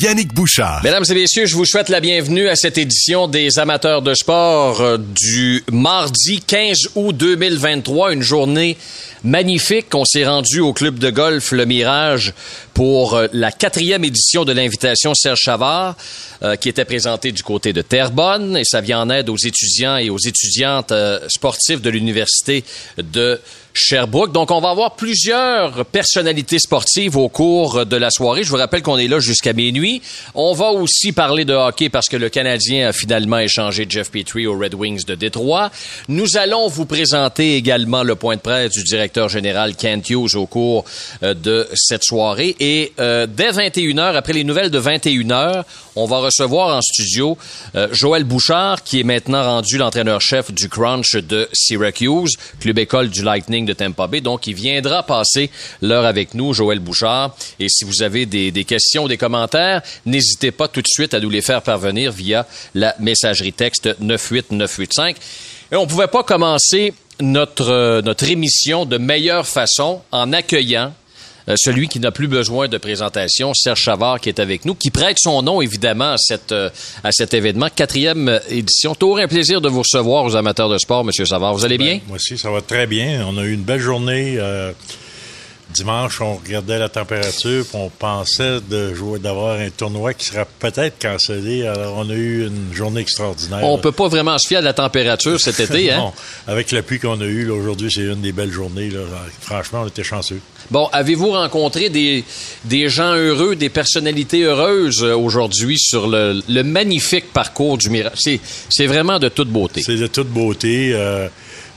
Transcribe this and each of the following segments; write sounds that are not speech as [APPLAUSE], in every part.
Yannick Bouchard. Mesdames et messieurs, je vous souhaite la bienvenue à cette édition des amateurs de sport euh, du mardi 15 août 2023, une journée magnifique. On s'est rendu au club de golf Le Mirage pour euh, la quatrième édition de l'invitation Serge Chavard, euh, qui était présentée du côté de Terrebonne, et ça vient en aide aux étudiants et aux étudiantes sportives de l'université de Sherbrooke. Donc, on va avoir plusieurs personnalités sportives au cours de la soirée. Je vous rappelle qu'on est là jusqu'à minuit. On va aussi parler de hockey parce que le Canadien a finalement échangé Jeff Petrie aux Red Wings de Détroit. Nous allons vous présenter également le point de presse du directeur général Kent Hughes au cours euh, de cette soirée. Et euh, dès 21h, après les nouvelles de 21h, on va recevoir en studio euh, Joël Bouchard, qui est maintenant rendu l'entraîneur-chef du Crunch de Syracuse, club école du Lightning de Tampa Bay. Donc, il viendra passer l'heure avec nous, Joël Bouchard. Et si vous avez des, des questions, des commentaires, n'hésitez pas tout de suite à nous les faire parvenir via la messagerie texte 98985. Et on pouvait pas commencer notre, euh, notre émission de meilleure façon en accueillant euh, celui qui n'a plus besoin de présentation, Serge Chavard, qui est avec nous, qui prête son nom, évidemment, à, cette, euh, à cet événement. Quatrième édition. Toujours un plaisir de vous recevoir aux amateurs de sport, Monsieur Savard. Vous allez bien? Ben, moi aussi, ça va très bien. On a eu une belle journée. Dimanche, on regardait la température, puis on pensait de jouer, d'avoir un tournoi qui sera peut-être cancellé. Alors, on a eu une journée extraordinaire. On peut pas vraiment se fier à la température cet [LAUGHS] été, hein? non. Avec la pluie qu'on a eue, aujourd'hui, c'est une des belles journées. Là. Franchement, on était chanceux. Bon, avez-vous rencontré des, des gens heureux, des personnalités heureuses euh, aujourd'hui sur le, le magnifique parcours du Mirage? C'est, c'est vraiment de toute beauté. C'est de toute beauté. Euh,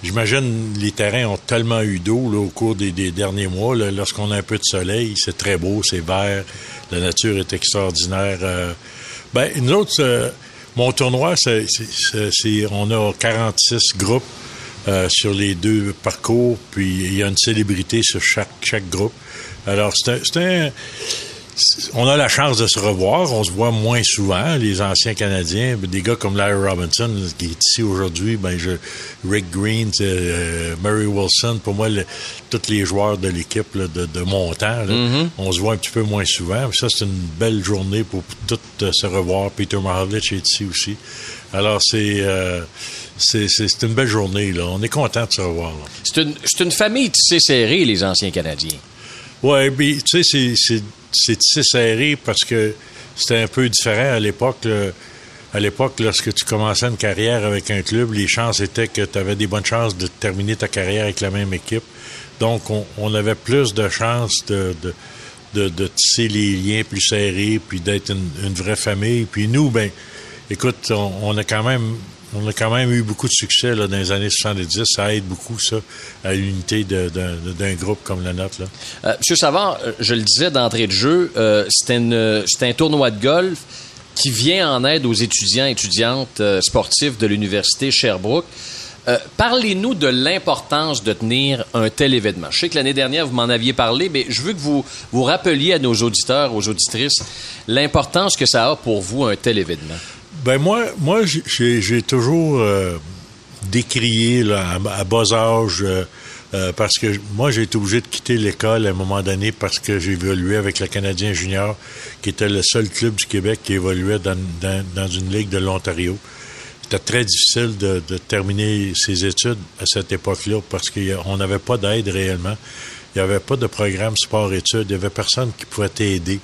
J'imagine les terrains ont tellement eu d'eau au cours des, derniers mois. Lorsqu'on a un peu de soleil, c'est très beau, c'est vert, la nature est extraordinaire. Euh, ben, nous autres, euh, mon tournoi, c'est, c'est- on a 46 groupes euh, sur les deux parcours, puis il y a une célébrité sur chaque, chaque groupe. Alors, c'est c'est un- on a la chance de se revoir. On se voit moins souvent, les anciens Canadiens. Des gars comme Larry Robinson, qui est ici aujourd'hui, ben je, Rick Green, euh, Murray Wilson, pour moi, le- tous les joueurs de l'équipe de, de mon temps, là, on se voit un petit peu moins souvent. Ça, c'est une belle journée pour tous euh, se revoir. Peter Maravich est ici aussi. Alors, c'est euh, c'est c'est- c'est une belle journée. Là. On est content de se revoir. là. C'est une, c'est une famille tissée serrée, les anciens Canadiens. Oui, puis tu sais, c'est- c'est- tissé serré parce que c'était un peu différent à l'époque. À l'époque, lorsque tu commençais une carrière avec un club, les chances étaient que tu avais des bonnes chances de terminer ta carrière avec la même équipe. Donc, on, on avait plus de chances de, de, de, de tisser les liens plus serrés, puis d'être une, une vraie famille. Puis nous, ben, écoute, on, on a quand même on a quand même eu beaucoup de succès dans les années 70. Ça aide beaucoup, ça, à l'unité d'un groupe comme le nôtre. Euh, Monsieur Savard, euh, je le disais d'entrée de jeu, euh, c'est un tournoi de golf qui vient en aide aux étudiants et étudiantes sportifs de l'université Sherbrooke. Parlez-nous de l'importance de tenir un tel événement. Je sais que l'année dernière, vous m'en aviez parlé, mais je veux que vous vous rappeliez à nos auditeurs, aux auditrices, l'importance que ça a pour vous un tel événement. Ben moi, moi j'ai toujours euh, décrié à, bas âge euh, euh, parce que moi j'ai été obligé de quitter l'école à un moment donné parce que j'ai évolué avec le Canadien junior qui était le seul club du Québec qui évoluait dans, dans, dans une ligue de l'Ontario. C'était très difficile de, de terminer ses études à cette époque-là parce qu'on n'avait pas d'aide réellement. Il n'y avait pas de programme sport-études. Il n'y avait personne qui pouvait t'aider.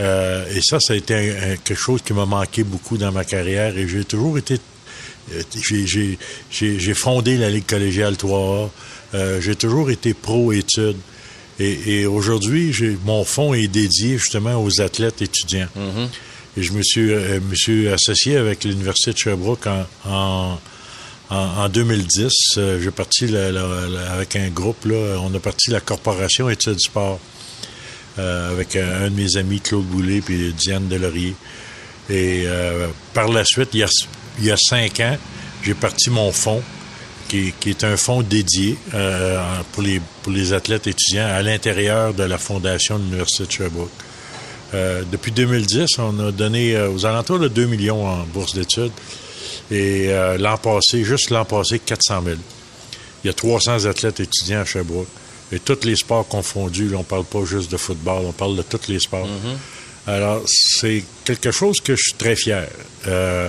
Euh, et ça, ça a été un- un- quelque chose qui m'a manqué beaucoup dans ma carrière et j'ai toujours été euh, j'ai- fondé la Ligue collégiale 3A. Euh, j'ai toujours été pro-études. Et, et aujourd'hui, mon fonds est dédié justement aux athlètes étudiants. Et je me suis, euh, me suis associé avec l'Université de Sherbrooke en, en, en- en 2010. Euh, j'ai parti la- la- la- avec un groupe, là, on a parti la Corporation Études Sport avec un, de mes amis, Claude Boulay, puis Diane Delaurier. Et euh, par la suite, il y, a, cinq ans, j'ai parti mon fonds, qui, est un fonds dédié euh, pour, les, pour les athlètes étudiants à l'intérieur de la fondation de l'Université de Sherbrooke. Euh, depuis 2010, on a donné euh, aux alentours de 2 millions en bourse d'études. Et euh, l'an passé, juste l'an passé, 400 000. Il y a 300 athlètes étudiants à Sherbrooke. Et tous les sports confondus, là, on parle pas juste de football, on parle de tous les sports. Alors, c'est quelque chose que je suis très fier. Euh,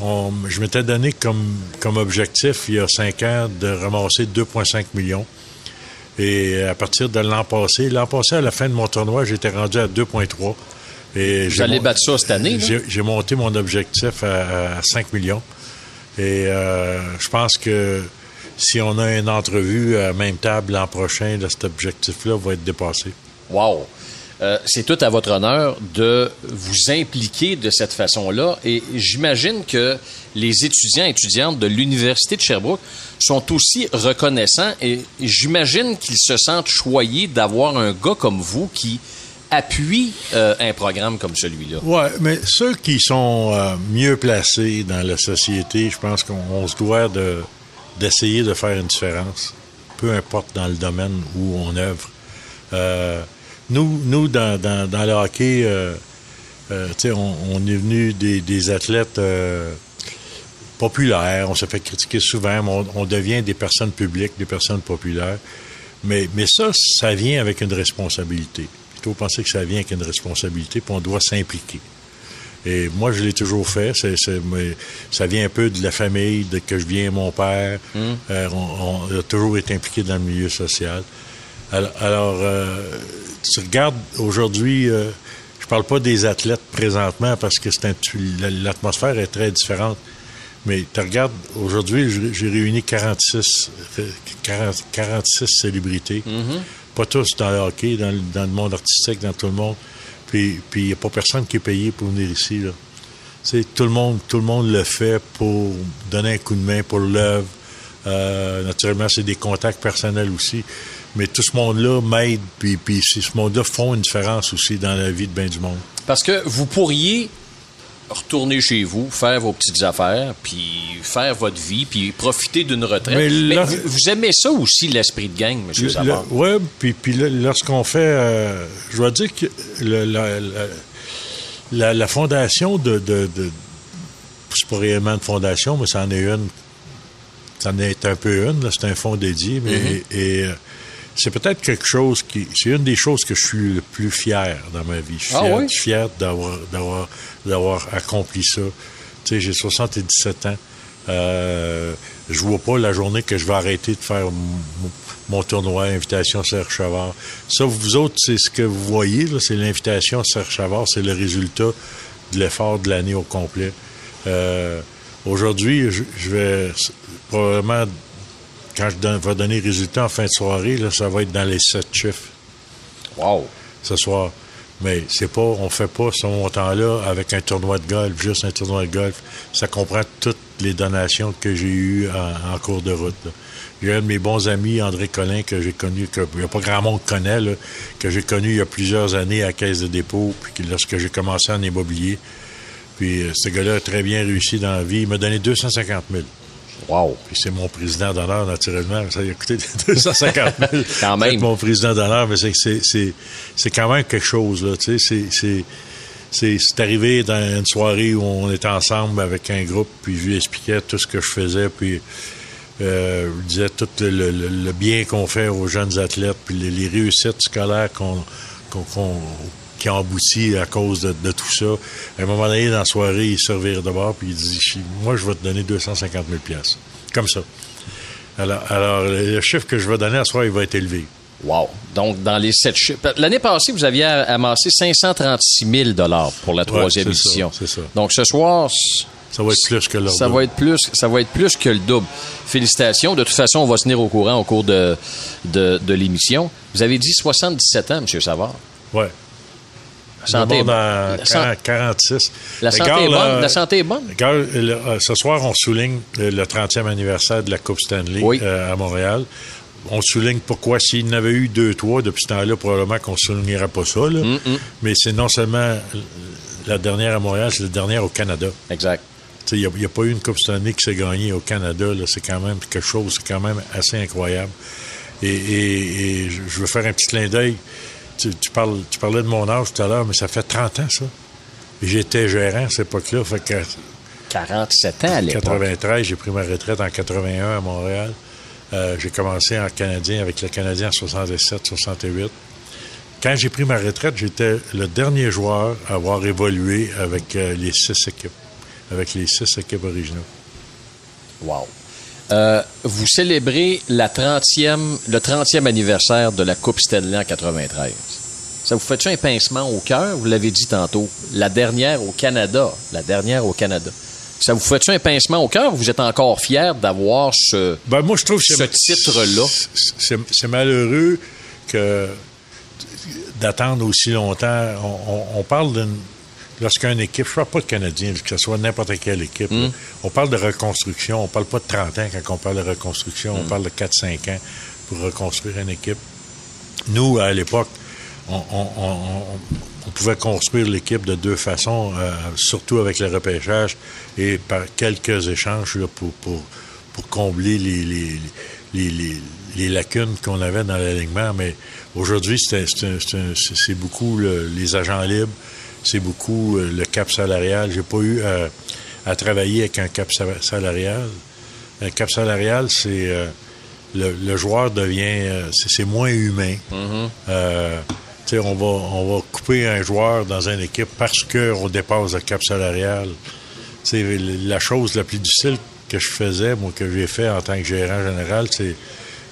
on- je m'étais donné comme, comme objectif, il y a cinq ans, de ramasser 2,5 millions. Et à partir de l'an passé, l'an passé, à la fin de mon tournoi, j'étais rendu à 2,3. Et Vous j'ai allez mon- battre ça cette année? J'ai j'ai monté mon objectif à, à 5 millions. Et euh, je pense que si on a une entrevue à même table l'an prochain, là, cet objectif-là va être dépassé. Wow! Euh, c'est tout à votre honneur de vous impliquer de cette façon-là. Et j'imagine que les étudiants et étudiantes de l'Université de Sherbrooke sont aussi reconnaissants et j'imagine qu'ils se sentent choyés d'avoir un gars comme vous qui appuie euh, un programme comme celui-là. Ouais, mais ceux qui sont euh, mieux placés dans la société, je pense qu'on on se doit de d'essayer de faire une différence, peu importe dans le domaine où on œuvre. Euh, nous, nous dans, dans, dans le hockey, euh, euh, on, on est venu des, des athlètes euh, populaires, on se fait critiquer souvent, mais on, on devient des personnes publiques, des personnes populaires. Mais, mais ça, ça vient avec une responsabilité. Il faut penser que ça vient avec une responsabilité, puis on doit s'impliquer. Et moi, je l'ai toujours fait. C'est, ça vient un peu de la famille, de que je viens, mon père. Euh, on, on a toujours été impliqué dans le milieu social. Alors, alors, euh, tu regardes aujourd'hui, euh, je parle pas des athlètes présentement parce que c'est l'atmosphère est très différente. Mais tu regardes, aujourd'hui, j'ai- réuni 46, euh, 40 46 célébrités. Pas tous dans le hockey, dans le monde artistique, dans tout le monde. Puis il n'y a pas personne qui est payé pour venir ici. Tout le monde, tout le monde le fait pour donner un coup de main pour l'œuvre. Euh, naturellement, c'est des contacts personnels aussi. Mais tout ce monde-là m'aide, puis, puis ce monde-là font une différence aussi dans la vie de bien du monde. Parce que vous pourriez retourner chez vous, faire vos petites affaires, puis faire votre vie, puis profiter d'une retraite. Mais Mais, là- vous, vous aimez ça aussi, l'esprit de gang, M. Savard? Oui, puis, puis lorsqu'on fait, euh, je dois dire que le- la, la, la- la fondation de, de, de c'est pas réellement une fondation, mais c'en est une, c'en est un peu une, c'est un fonds dédié, mais Mm-hmm. et, euh, c'est peut-être quelque chose qui, c'est une des choses que je suis le plus fier dans ma vie. Je suis Ah fier, oui? d'avoir, d'avoir, d'avoir accompli ça. Tu sais, j'ai 77 ans. Euh, je vois pas la journée que je vais arrêter de faire mon, tournoi Invitation Serge Chavard. Ça, vous autres, c'est ce que vous voyez, là, c'est l'invitation Serge Chavard, c'est le résultat de l'effort de l'année au complet. Euh, aujourd'hui, je, je vais probablement, quand je vais donner les résultats en fin de soirée, là, ça va être dans les sept chiffres Wow! ce soir. Mais c'est pas, on fait pas ce montant-là avec un tournoi de golf, juste un tournoi de golf. Ça comprend toutes les donations que j'ai eues en, en cours de route. J'ai un de mes bons amis, André Collin, que j'ai connu, que il y a pas grand monde qui connaît, là, que j'ai connu il y a plusieurs années à Caisse de dépôt, puis que lorsque j'ai commencé en immobilier. Puis euh, ce gars-là a très bien réussi dans la vie. Il m'a donné 250 000. Wow! Puis c'est mon président d'honneur, naturellement. Ça a coûté 250 000. [LAUGHS] Quand même. Mon président d'honneur, mais c'est, quand même quelque chose, là. Tu sais, c'est, arrivé dans une soirée où on était ensemble avec un groupe, puis je lui expliquais tout ce que je faisais, puis euh, je disais tout le, le- le bien qu'on fait aux jeunes athlètes, puis les, les réussites scolaires qu'on- qui ont abouti à cause de, de tout ça. À un moment donné, dans la soirée, il se de bord, puis il dit Moi, je vais te donner 250 000 piastres. Comme ça. Alors, alors, le chiffre que je vais donner à ce soir, il va être élevé. Wow! Donc, dans les sept chiffres. L'année passée, vous aviez amassé 536 000 pour la troisième ça, édition. c'est ça. Donc, ce soir, Ça va être plus que l'ordre. ça va être plus, ça va être plus que le double. Félicitations. De toute façon, on va se tenir au courant au cours de, de, de l'émission. Vous avez dit 77 ans, M. Savard. Ouais. La santé, Le monde La, san- 40 46. la santé est bonne. là, La santé est bonne. Ce soir, on souligne le 30e anniversaire de la Coupe Stanley Oui. euh, à Montréal. On souligne pourquoi, s'il n'avait eu deux, trois, depuis ce temps-là, probablement qu'on ne soulignerait pas ça. là. Mm, Mais c'est non seulement la dernière à Montréal, c'est la dernière au Canada. Exact. Il n'y a, pas eu une Coupe Stanley qui s'est gagnée au Canada. C'est quand même quelque chose, c'est quand même assez incroyable. Et, et- et je je veux faire un petit clin d'œil. Tu, tu parles, tu parlais de mon âge tout à l'heure, mais ça fait 30 ans, ça. J'étais gérant à cette époque-là. Fait que 47 ans à l'époque. 93, j'ai pris ma retraite en 81 à Montréal. Euh, j'ai commencé en Canadien avec le Canadien en 67, 68. Quand j'ai pris ma retraite, j'étais le dernier joueur à avoir évolué avec euh, les six équipes, avec les six équipes originaux. Wow. Euh, vous célébrez la 30e, le 30e anniversaire de la Coupe Stanley en 93. Ça vous fait un pincement au cœur? Vous l'avez dit tantôt. La dernière au Canada. La dernière au Canada. Ça vous fait un pincement au cœur? Vous êtes encore fier d'avoir ce, ben, moi, je trouve ce titre-là? C'est malheureux que d'attendre aussi longtemps. On, parle d'une. Lorsqu'une équipe, je ne parle pas de Canadien, que ce soit n'importe quelle équipe, hmm. on parle de reconstruction. On ne parle pas de 30 ans quand on parle de reconstruction. On hmm. parle de 4-5 ans pour reconstruire une équipe. Nous, à l'époque, on, pouvait construire l'équipe de deux façons, euh, surtout avec le repêchage et par quelques échanges pour, pour, pour, combler les, les, les, les lacunes qu'on avait dans l'alignement. Mais aujourd'hui, c'est beaucoup les agents libres, c'est beaucoup euh, le cap salarial. J'ai pas eu à, travailler avec un cap salarial. Un cap salarial, c'est euh, le, joueur devient, c'est moins humain. Mm-hmm on va, on va couper un joueur dans une équipe parce qu'on dépasse le cap salarial. C'est la chose la plus difficile que je faisais, moi, que j'ai fait en tant que gérant général, c'est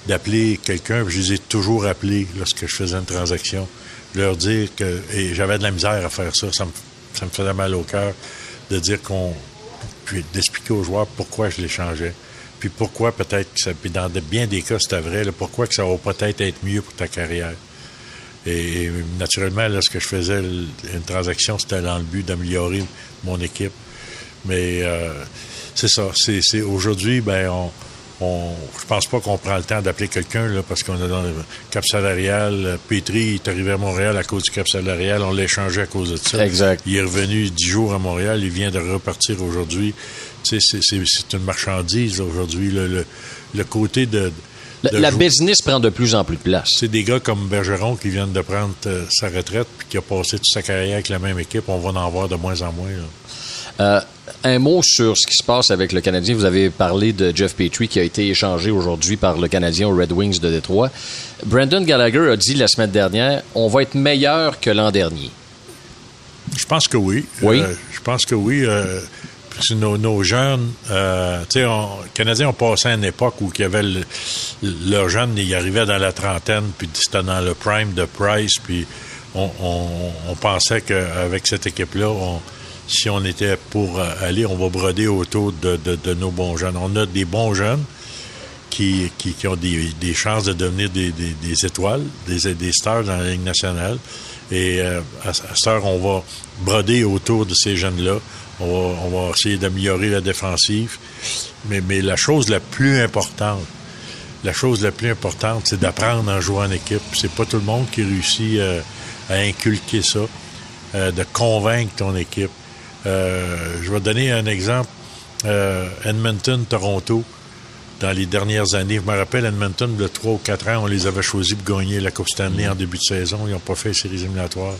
d'appeler quelqu'un, je les ai toujours appelés lorsque je faisais une transaction, leur dire que, et j'avais de la misère à faire ça, ça me, ça me faisait mal au cœur, de dire qu'on, puis d'expliquer aux joueurs pourquoi je les changeais, puis pourquoi peut-être que ça, puis dans bien des cas c'était vrai, pourquoi que ça va peut-être être mieux pour ta carrière. Et, naturellement, là, ce que je faisais, une transaction, c'était dans le but d'améliorer mon équipe. Mais euh, c'est ça. C'est, aujourd'hui, ben, on, on, je pense pas qu'on prend le temps d'appeler quelqu'un là, parce qu'on est dans le cap salarial. Petri est arrivé à Montréal à cause du cap salarial. On l'a échangé à cause de ça. Exact. Il est revenu dix jours à Montréal. Il vient de repartir aujourd'hui. c'est, une marchandise aujourd'hui. Le, le, côté de la, business prend de plus en plus de place. C'est des gars comme Bergeron qui viennent de prendre euh, sa retraite puis qui a passé toute sa carrière avec la même équipe. On va en voir de moins en moins. Euh, un mot sur ce qui se passe avec le Canadien. Vous avez parlé de Jeff Petrie qui a été échangé aujourd'hui par le Canadien aux Red Wings de Détroit. Brandon Gallagher a dit la semaine dernière on va être meilleur que l'an dernier. Je pense que oui. Oui? Euh, je pense que oui nos, jeunes, euh, tu sais, les Canadiens ont passé à une époque où il y avait leurs jeunes, ils arrivaient dans la trentaine, puis c'était dans le prime de Price, puis on, pensait qu'avec cette équipe-là, si on était pour aller, on va broder autour de, nos bons jeunes. On a des bons jeunes qui, ont des, chances de devenir des, étoiles, des, des stars dans la Ligue nationale. Et euh, à, à cette heure, on va broder autour de ces jeunes-là. On va, essayer d'améliorer la défensive. Mais, mais la chose la plus importante, la chose la plus importante, c'est d'apprendre à jouer en équipe. C'est pas tout le monde qui réussit euh, à inculquer ça, euh, de convaincre ton équipe. Euh, je vais donner un exemple. Edmonton, Toronto, dans les dernières années. Je me rappelle, Edmonton, de 3 ou 4 ans, on les avait choisis pour gagner la Coupe Stanley en début de saison. Ils n'ont pas fait les séries éliminatoires.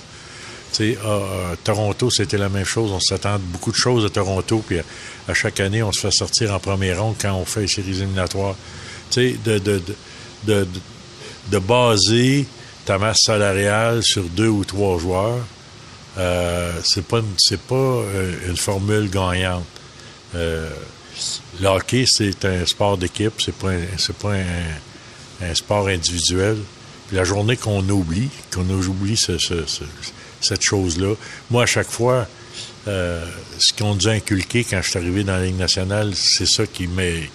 Tu à, Toronto, c'était la même chose. On s'attend beaucoup de choses à Toronto, puis à, chaque année, on se fait sortir en premier ronde quand on fait les séries éliminatoires. Tu sais, de, de, de, de, baser ta masse salariale sur deux ou trois joueurs, euh, c'est pas c'est pas euh, une formule gagnante. Euh, le hockey, c'est un sport d'équipe, c'est pas pas un, sport individuel. Puis la journée qu'on oublie, qu'on oublie ce cette chose-là. Moi, à chaque fois, euh, ce qu'on nous a inculqué quand je suis arrivé dans la Ligue nationale, c'est ça qui m'est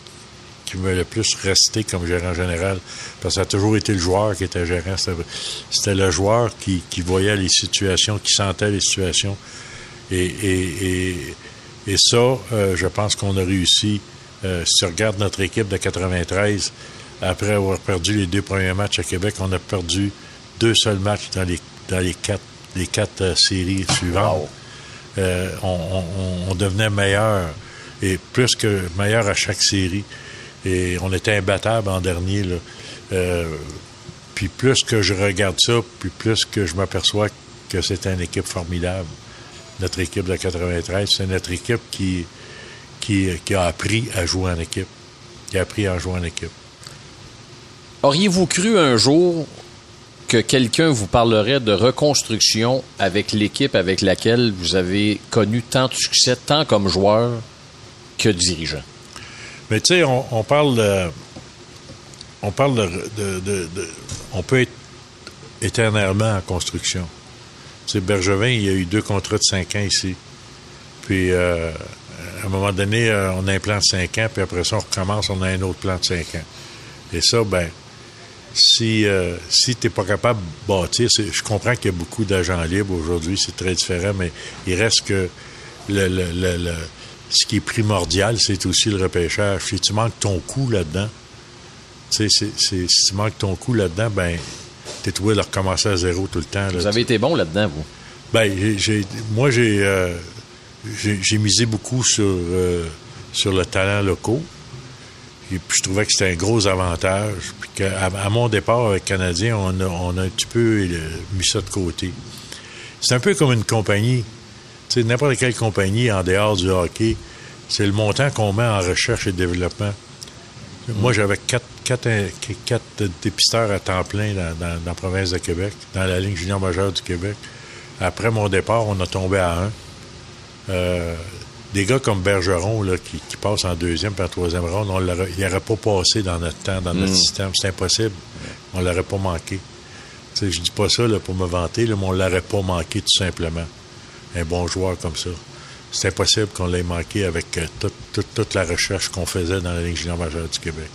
qui m'a le plus resté comme gérant général. Parce que ça a toujours été le joueur qui était gérant. C'était le joueur qui, voyait les situations, qui sentait les situations. Et, et, et, ça, euh, je pense qu'on a réussi. Euh, si tu regardes notre équipe de 93, après avoir perdu les deux premiers matchs à Québec, on a perdu deux seuls matchs dans les, dans les quatre les quatre euh, séries suivantes, euh, on, devenait meilleur et plus que meilleur à chaque série. Et on était imbattable en dernier. Euh, puis plus que je regarde ça, puis plus que je m'aperçois que c'est une équipe formidable. Notre équipe de 93, c'est notre équipe qui, qui, a appris à jouer en équipe. Qui a appris à jouer en équipe. Auriez-vous cru un jour que quelqu'un vous parlerait de reconstruction avec l'équipe avec laquelle vous avez connu tant de succès, tant comme joueur que dirigeant? Mais tu sais, on, parle de. On parle de, de, On peut être éternellement en construction. Tu sais, Bergevin, il y a eu deux contrats de cinq ans ici. Puis, euh, à un moment donné, euh, on a un plan de cinq ans, puis après ça, on recommence, on a un autre plan de cinq ans. Et ça, ben, si, euh, si tu n'es pas capable de bâtir, je comprends qu'il y a beaucoup d'agents libres aujourd'hui, c'est très différent, mais il reste que le, ce qui est primordial, c'est aussi le repêchage. Si tu manques ton coup là-dedans, si tu manques ton coup là-dedans, ben, t'es trouvé de recommencer à zéro tout le temps. vous avez été bon là-dedans, vous? Ben, j'ai, moi, euh, j'ai, misé beaucoup sur, euh, sur le talent local. Et puis je trouvais que c'était un gros avantage. Puis à mon départ avec Canadien, on a, on a un petit peu euh, mis ça de côté. C'est un peu comme une compagnie. Sais, n'importe quelle compagnie en dehors du hockey, c'est le montant qu'on met en recherche et développement. Moi, j'avais quatre, quatre, quatre, dépisteurs à temps plein dans, la province de Québec, dans la ligne junior majeure du Québec. Après mon départ, on a tombé à un. Euh, des gars comme Bergeron là, qui, qui passent en deuxième et en troisième ronde, on il n'aurait pas passé dans notre temps, dans notre mm. système. C'est impossible. On l'aurait pas manqué. Je je dis pas ça là, pour me vanter, là, mais on l'aurait pas manqué tout simplement. Un bon joueur comme ça. C'est impossible qu'on l'ait manqué avec euh, toute, la recherche qu'on faisait dans la Ligue junior majeure du Québec.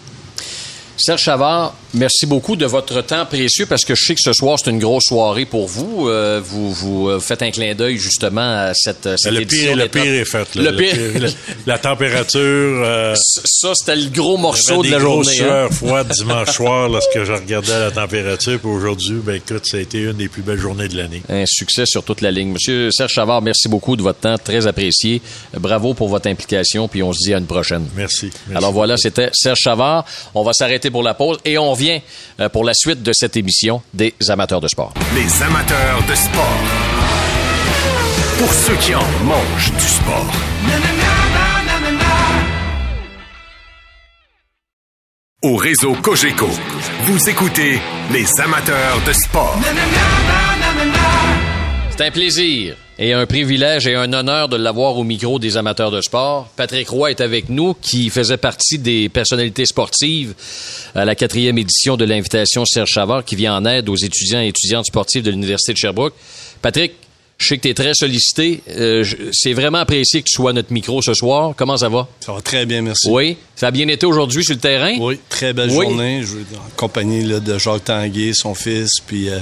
Serge Chavard, merci beaucoup de votre temps précieux parce que je sais que ce soir, c'est une grosse soirée pour vous. Euh, vous, vous euh, faites un clin d'œil justement à cette, cette le édition. Pire, le pire est fait. Le, pire. la, température. Euh, ça, c'était le gros morceau de la journée. Des hein? froide [LAUGHS] dimanche soir lorsque je regardais la température. Puis aujourd'hui, ben écoute, ça a été une des plus belles journées de l'année. Un succès sur toute la ligne. Monsieur Serge Chavard, merci beaucoup de votre temps, très apprécié. Bravo pour votre implication, puis on se dit à une prochaine. Merci. Alors voilà, c'était Serge Chavard. On va s'arrêter pour la pause et on vient euh, pour la suite de cette émission des amateurs de sport. Les amateurs de sport. Pour ceux qui en mangent du sport. Au réseau Cogeco, vous écoutez les amateurs de sport. C'est un plaisir et un privilège et un honneur de l'avoir au micro des amateurs de sport. Patrick Roy est avec nous, qui faisait partie des personnalités sportives à la quatrième édition de l'invitation Serge Chavard, qui vient en aide aux étudiants et étudiantes sportifs de l'Université de Sherbrooke. Patrick, je sais que tu es très sollicité. Euh, c'est vraiment apprécié que tu sois à notre micro ce soir. Comment ça va? Ça va très bien, merci. Oui. Ça a bien été aujourd'hui sur le terrain? Oui, très belle journée. Je en compagnie de Jacques Tanguay, son fils, puis euh,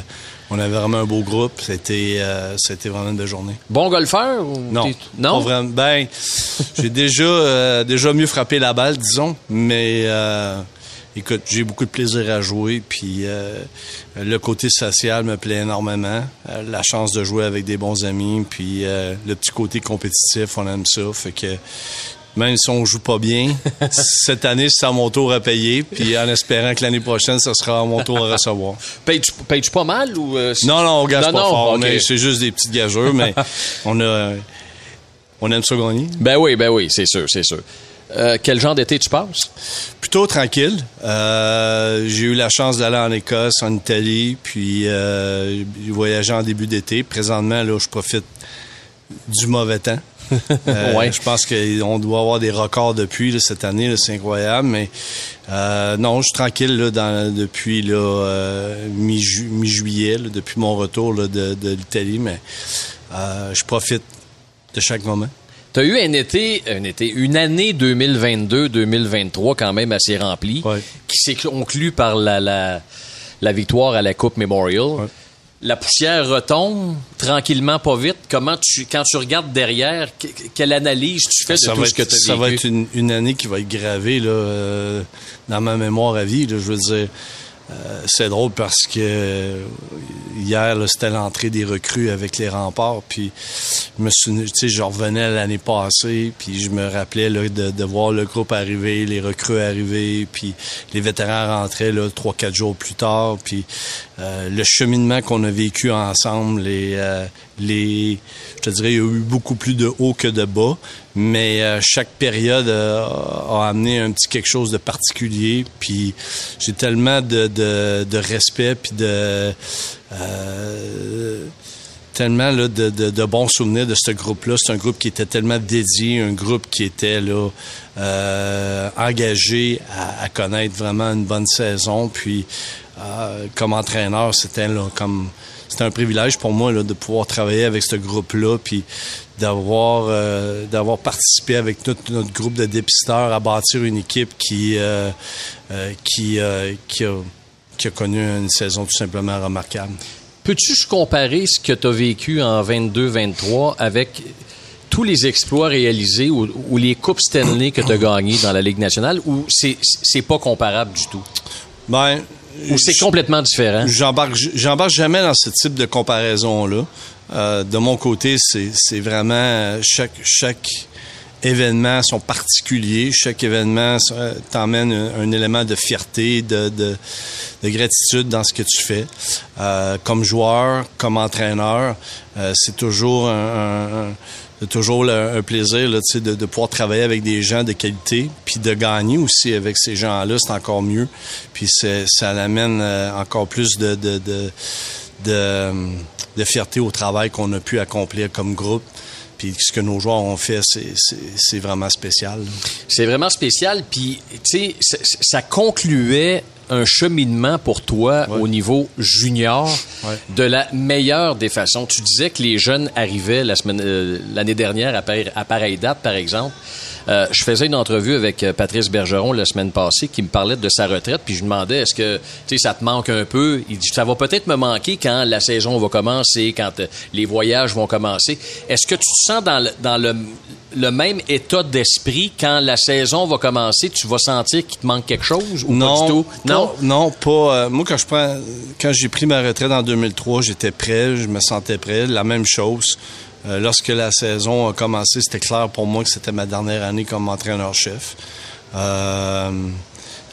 on avait vraiment un beau groupe. C'était, euh, c'était vraiment une belle journée. Bon golfeur ou non Non? vraiment. Ben, j'ai déjà euh, déjà mieux frappé la balle, disons, mais euh, écoute, j'ai beaucoup de plaisir à jouer. Puis le côté social me plaît énormément. la chance de jouer avec des bons amis, puis le petit côté compétitif, on aime ça. Fait que même si on joue pas bien, [LAUGHS] cette année, c'est à mon tour à payer, puis en espérant que l'année prochaine, ce sera à mon tour à recevoir. [LAUGHS] Payes-tu pas mal ou euh, Non, non, on gage pas fort. C'est juste des petites gageurs, mais [LAUGHS] on a, on aime ça gagner. Ben oui, ben oui, c'est sûr, c'est sûr. Euh, quel genre d'été tu passes? Plutôt tranquille. Euh, j'ai eu la chance d'aller en Écosse, en Italie, puis voyager en début d'été. Présentement, là, je profite du mauvais temps. Euh, [LAUGHS] je pense qu'on doit avoir des records depuis cette année, c'est incroyable. Mais euh, non, je suis tranquille depuis euh, mi-juillet, depuis mon retour de, l'Italie, mais je profite de chaque moment. Tu as eu un été, un été, une année 2022-2023 quand même assez remplie, qui s'est conclue par la, victoire à la Coupe Memorial la poussière retombe tranquillement, pas vite. Comment tu, quand tu regardes derrière, quelle analyse tu fais de tout ce que tu as Ça va être une, année qui va être gravée là, euh, dans ma mémoire à vie. je veux dire, euh, c'est drôle parce que hier, c'était l'entrée des recrues avec les remparts. Puis, je me suis, je revenais l'année passée, puis je me rappelais là, de, voir le groupe arriver, les recrues arriver, puis les vétérans rentraient là trois, quatre jours plus tard. Puis, euh, le cheminement qu'on a vécu ensemble, les, euh, je dirais, il y a eu beaucoup plus de hauts que de bas, mais euh, chaque période euh, a amené un petit quelque chose de particulier. Puis j'ai tellement de, respect puis de euh, tellement de, bons souvenirs de ce groupe-là. C'est un groupe qui était tellement dédié, un groupe qui était engagé à, connaître vraiment une bonne saison. Puis comme entraîneur, c'était comme c'était un privilège pour moi là, de pouvoir travailler avec ce groupe-là, puis d'avoir euh, d'avoir participé avec tout notre groupe de dépisteurs à bâtir une équipe qui euh, euh, qui, qui a, qui a connu une saison tout simplement remarquable. Peux-tu comparer ce que tu as vécu en 22-23 avec tous les exploits réalisés ou, ou les Coupes Stanley que tu as gagnées dans la Ligue nationale ou c'est, c'est pas comparable du tout? Ben, ou c'est complètement différent? J'embarque, j'embarque jamais dans ce type de comparaison-là. Euh, de mon côté, c'est, c'est vraiment chaque, chaque événement sont particuliers. Chaque événement t'emmène un, un, élément de fierté, de, de, de, gratitude dans ce que tu fais. Euh, comme joueur, comme entraîneur, euh, c'est toujours un, un toujours un plaisir là, de, de pouvoir travailler avec des gens de qualité, puis de gagner aussi avec ces gens-là, c'est encore mieux. Puis ça amène euh, encore plus de, de, de, de, de fierté au travail qu'on a pu accomplir comme groupe. Puis ce que nos joueurs ont fait, c'est vraiment spécial. C'est vraiment spécial. Puis, tu sais, ça concluait un cheminement pour toi Ouais. au niveau junior Ouais. de la meilleure des façons. Tu disais que les jeunes arrivaient la semaine, euh, l'année dernière à, pareille, à pareille date, par exemple. Euh, je faisais une entrevue avec euh, Patrice Bergeron la semaine passée qui me parlait de sa retraite, puis je lui demandais est-ce que tu sais ça te manque un peu? Il dit ça va peut-être me manquer quand la saison va commencer, quand euh, les voyages vont commencer. Est-ce que tu te sens dans le, dans le, le même état d'esprit quand la saison va commencer? Tu vas sentir qu'il te manque quelque chose ou non, pas du tout? pas- non, pas. euh, moi, quand je prends, quand j'ai pris ma retraite en 2003, j'étais prêt, je me sentais prêt. La même chose. Euh, lorsque la saison a commencé, c'était clair pour moi que c'était ma dernière année comme entraîneur-chef. Euh,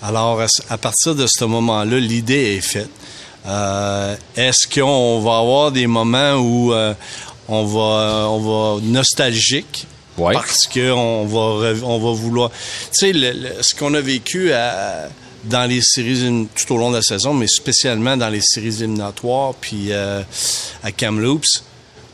alors, à, partir de ce moment-là, l'idée est faite. Euh, Est-ce qu'on va avoir des moments où euh, on va, on va nostalgique Ouais. parce que on va, on va vouloir. Tu sais, ce qu'on a vécu à- dans les séries tout au long de la saison, mais spécialement dans les séries éliminatoires, puis euh, à Kamloops,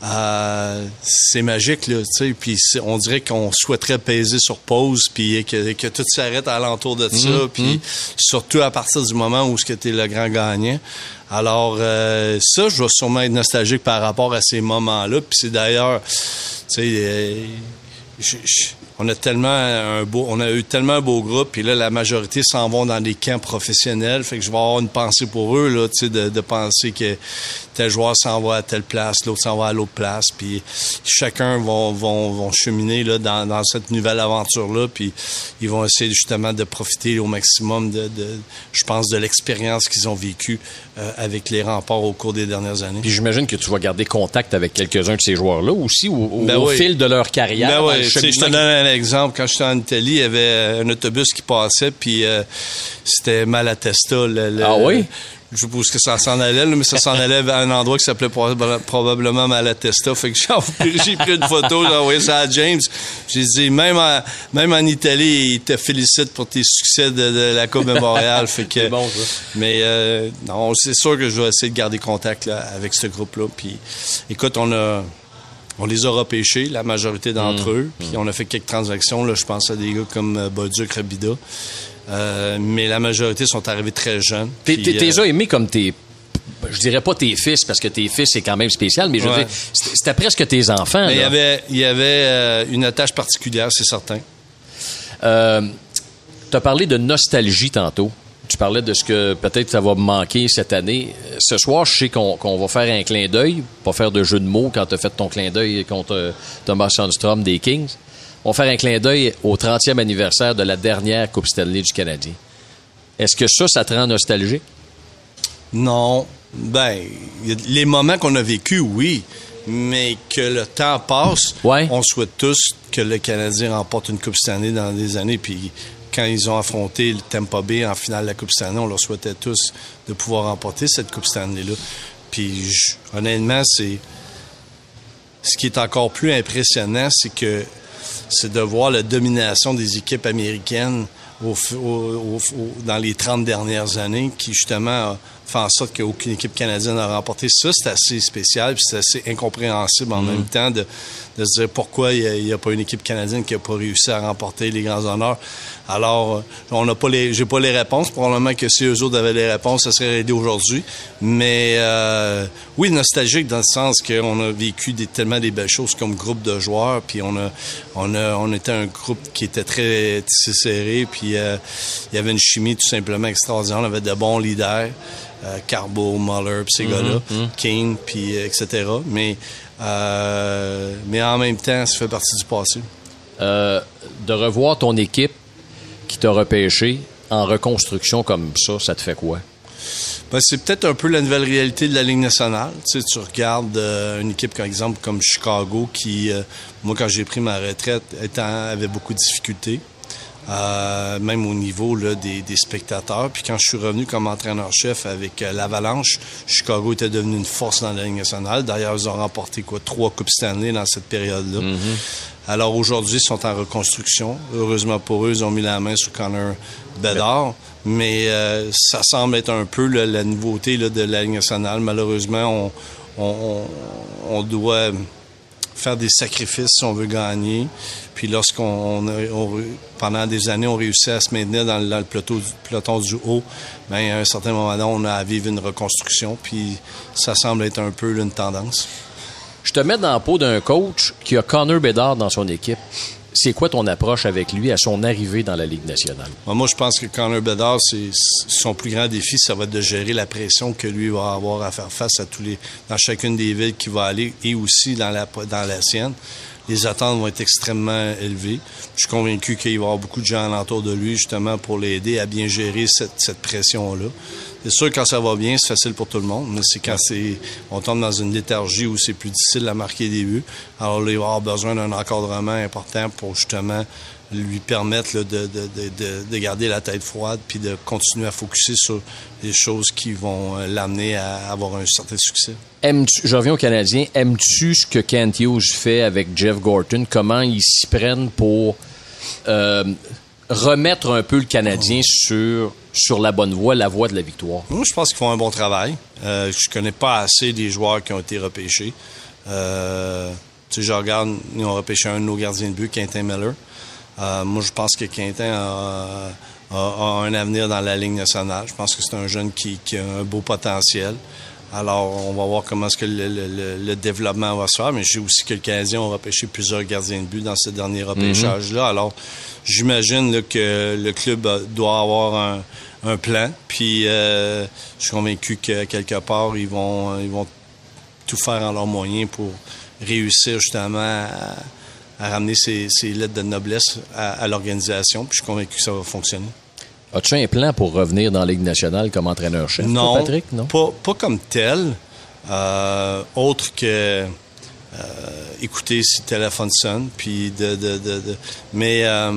euh, c'est magique là. Tu sais, puis on dirait qu'on souhaiterait peser sur pause, puis que, que tout s'arrête alentour de ça, puis surtout à partir du moment où ce que t'es le grand gagnant. Alors euh, ça, je vais sûrement être nostalgique par rapport à ces moments-là. Puis c'est d'ailleurs, tu sais, euh, je- je- on a tellement un beau, on a eu tellement un beau groupe, puis là la majorité s'en vont dans des camps professionnels, fait que je vais avoir une pensée pour eux là, tu sais, de, de penser que tel joueur s'en va à telle place, l'autre s'en va à l'autre place, puis chacun vont vont, vont cheminer là dans, dans cette nouvelle aventure là, puis ils vont essayer justement de profiter au maximum de, de je pense, de l'expérience qu'ils ont vécue euh, avec les remparts au cours des dernières années. Puis j'imagine que tu vas garder contact avec quelques-uns de ces joueurs-là aussi au, au- Ben au oui. fil de leur carrière. Ben le sais, je te cheminement donne exemple. Quand j'étais en Italie, il y avait un autobus qui passait, puis euh, c'était Malatesta. Le, le- Ah oui? Je suppose que ça s'en allait, là, mais ça s'en allait à un endroit qui s'appelait proba- probablement Malatesta. Fait que [LAUGHS] j'ai pris une photo, j'ai envoyé ça à James. J'ai dit, même en, même en Italie, ils te félicitent pour tes succès de, de la Coupe Mémorial. fait que, C'est bon, ça. Mais euh, non, c'est sûr que je vais essayer de garder contact là, avec ce groupe-là. Puis, écoute, on a, on les a repêchés, la majorité d'entre Mm. eux. Puis on a fait quelques transactions. Là, je pense à des gars comme euh, Bolduc, Rabida. Euh, mais la majorité sont arrivés très jeunes. T'es, t'es euh, aimé comme tes. Je dirais pas tes fils, parce que tes fils, c'est quand même spécial, mais je veux Ouais. dire, c'était, presque tes enfants. mais il y avait, il y avait euh, une attache particulière, c'est certain. Euh, tu as parlé de nostalgie tantôt. Tu parlais de ce que peut-être ça va manquer cette année. Ce soir, je sais qu'on, va faire un clin d'œil, pas faire de jeu de mots quand tu as fait ton clin d'œil contre Thomas Sundstrom des Kings. On va faire un clin d'œil au 30e anniversaire de la dernière Coupe Stanley du Canadien. Est-ce que ça, ça te rend nostalgique? Non. Ben, les moments qu'on a vécus, oui. Mais que le temps passe, Ouais. on souhaite tous que le Canadien remporte une Coupe Stanley dans des années. Puis quand ils ont affronté le Tampa Bay en finale de la Coupe Stanley, on leur souhaitait tous de pouvoir remporter cette Coupe Stanley-là. Puis honnêtement, c'est ce qui est encore plus impressionnant, c'est que c'est de voir la domination des équipes américaines dans les 30 dernières années qui, justement, fait en sorte qu'aucune équipe canadienne n'a remporté. Ça, c'est assez spécial, puis c'est assez incompréhensible en même temps de, de, se dire pourquoi il n'y a, pas une équipe canadienne qui n'a pas réussi à remporter les grands honneurs. Alors, euh, on n'a pas les, j'ai pas les réponses. Probablement que si eux autres avaient les réponses, ça serait aidé aujourd'hui. Mais euh, oui, nostalgique dans le sens qu'on a vécu des, tellement des belles choses comme groupe de joueurs, puis on a, on a, on était un groupe qui était très serré, puis euh, il y avait une chimie tout simplement extraordinaire. On avait de bons leaders. Euh, Carbo, Muller, puis ces mm-hmm, gars-là, mm-hmm. King, puis euh, etc. Mais, euh, mais en même temps, ça fait partie du passé. de revoir ton équipe qui t'a repêché en reconstruction comme ça, ça te fait quoi? Ben, c'est peut-être un peu la nouvelle réalité de la Ligue nationale. Tu, sais, tu regardes une équipe, par exemple, comme Chicago, qui, moi, quand j'ai pris ma retraite, avait beaucoup de difficultés. Euh, même au niveau là, des, spectateurs. Puis quand je suis revenu comme entraîneur-chef avec euh, l'Avalanche, Chicago était devenu une force dans la Ligue nationale. D'ailleurs, ils ont remporté quoi? Trois Coupes Stanley dans cette période-là. Mm-hmm. Alors aujourd'hui, ils sont en reconstruction. Heureusement pour eux, ils ont mis la main sur Connor Bedard. Mais euh, ça semble être un peu la nouveauté là, de la Ligue nationale. Malheureusement, on, on, on doit faire des sacrifices si on veut gagner. Puis lorsqu'on pendant des années, on réussit à se maintenir dans, le peloton, peloton du haut, bien, à un certain moment là, on a à vivre une reconstruction. Puis ça semble être un peu une tendance. Je te mets dans la peau d'un coach qui a Connor Bedard dans son équipe c'est quoi ton approche avec lui à son arrivée dans la Ligue nationale? Moi, je pense que Connor Bedard, c'est son plus grand défi, ça va être de gérer la pression que lui va avoir à faire face à tous les dans chacune des villes qu'il va aller et aussi dans la dans la sienne. Les attentes vont être extrêmement élevées. Je suis convaincu qu'il va y avoir beaucoup de gens alentour de lui, justement, pour l'aider à bien gérer cette, cette pression-là. C'est sûr, quand ça va bien, c'est facile pour tout le monde, mais c'est quand c'est, on tombe dans une léthargie où c'est plus difficile à marquer des buts. Alors là, il va avoir besoin d'un encadrement important pour justement lui permettre de, de, de, de, garder la tête froide puis de continuer à focuser sur les choses qui vont euh, l'amener à avoir un certain succès. Aimes-tu, je reviens au Canadien, aimes-tu ce que Kent Hughes fait avec Jeff Gorton? Comment ils s'y prennent pour euh, remettre un peu le Canadien sur, sur la bonne voie, la voie de la victoire? Moi, je pense qu'ils font un bon travail. Euh, je connais pas assez des joueurs qui ont été repêchés. Euh, tu sais, je regarde, ils ont repêché un de nos gardiens de but, Quentin Miller. Euh, moi, je pense que Quentin a, un avenir dans la Ligue nationale. Je pense que c'est un jeune qui, qui, a un beau potentiel. Alors, on va voir comment est-ce que le, développement va se faire. Mais j'ai aussi que le Canadien a repêché plusieurs gardiens de but dans ce dernier repêchage-là. Alors, j'imagine que le club doit avoir un, plan. Puis, euh, je suis convaincu que quelque part, ils vont, ils vont tout faire en leurs moyens pour réussir justement à, ramener ces, lettres de noblesse à, l'organisation. Puis, je suis convaincu que ça va fonctionner. As-tu un plan pour revenir dans la Ligue nationale comme entraîneur-chef? Non, Patrick? Non, pas, pas comme tel. Euh, autre que euh, écouter si le téléphone sonne, puis de, de, de, mais euh,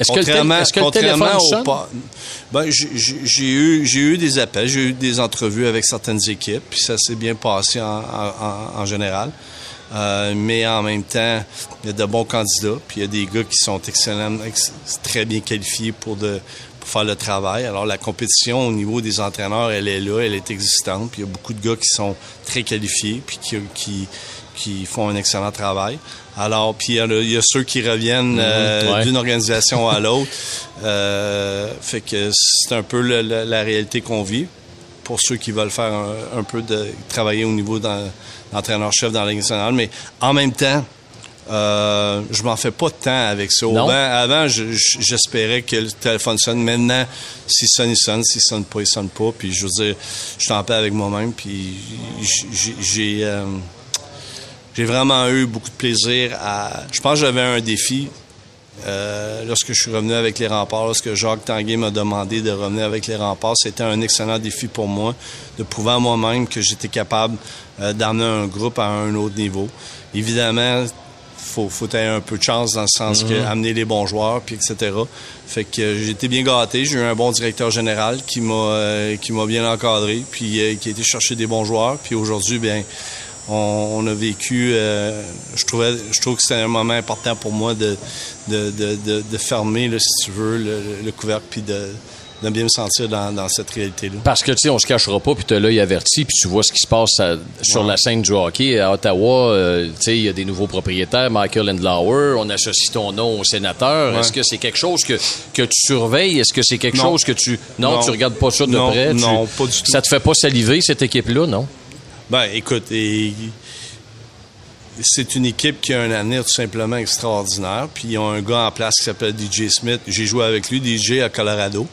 est-ce que, est-ce que le téléphone sonne? Ben, j'ai eu j'ai eu des appels, j'ai eu des entrevues avec certaines équipes, puis ça s'est bien passé en, en, en général. Euh, mais en même temps, il y a de bons candidats, puis il y a des gars qui sont excellents, très bien qualifiés pour de pour faire le travail. Alors la compétition au niveau des entraîneurs, elle est là, elle est existante, puis il y a beaucoup de gars qui sont très qualifiés, puis qui, qui qui font un excellent travail. Alors, puis il y, a ceux qui reviennent euh, mhm. d'une organisation à l'autre. Euh, fait que c'est un peu la, réalité qu'on vit pour ceux qui veulent faire un, peu de travailler au niveau d'entraîneur-chef dans la nationale. Mais en même temps, euh, je m'en fais pas de temps avec ça. Avant, j'espérais que le téléphone sonne. Maintenant, s'il sonne, il sonne. S'il sonne pas, il sonne pas. Puis je veux dire, je t'en paix avec moi-même. Puis j'ai euh, j'ai vraiment eu beaucoup de plaisir à. Je pense que j'avais un défi euh, lorsque je suis revenu avec les remparts, lorsque Jacques Tanguay m'a demandé de revenir avec les remparts, c'était un excellent défi pour moi de prouver à moi-même que j'étais capable euh, d'amener un groupe à un autre niveau. Évidemment, faut, faut avoir un peu de chance dans le sens que amener les bons joueurs, puis etc. Fait que euh, j'ai été bien gâté. J'ai eu un bon directeur général qui m'a qui m'a bien encadré, puis qui a été chercher des bons joueurs. Puis aujourd'hui, bien on, a vécu, euh, je trouvais, je trouve que c'était un moment important pour moi de, de, de, de fermer, là, si tu veux, le, le couvercle, puis de, de bien me sentir dans, cette réalité-là. Parce que, tu sais, on se cachera pas, puis tu as l'œil averti, puis tu vois ce qui se passe sur la scène du hockey. À Ottawa, euh, tu sais, il y a des nouveaux propriétaires, Michael Endlauer, on associe ton nom au sénateur. Est-ce que c'est quelque chose que, que tu surveilles? Est-ce que c'est quelque chose que tu... Non, tu regardes pas ça de près? Non, pas du tout. Ça te fait pas saliver, cette équipe-là, non? Ben, écoute, c'est une équipe qui a un avenir tout simplement extraordinaire. Puis ils ont un gars en place qui s'appelle DJ Smith. J'ai joué avec lui, DJ à Colorado.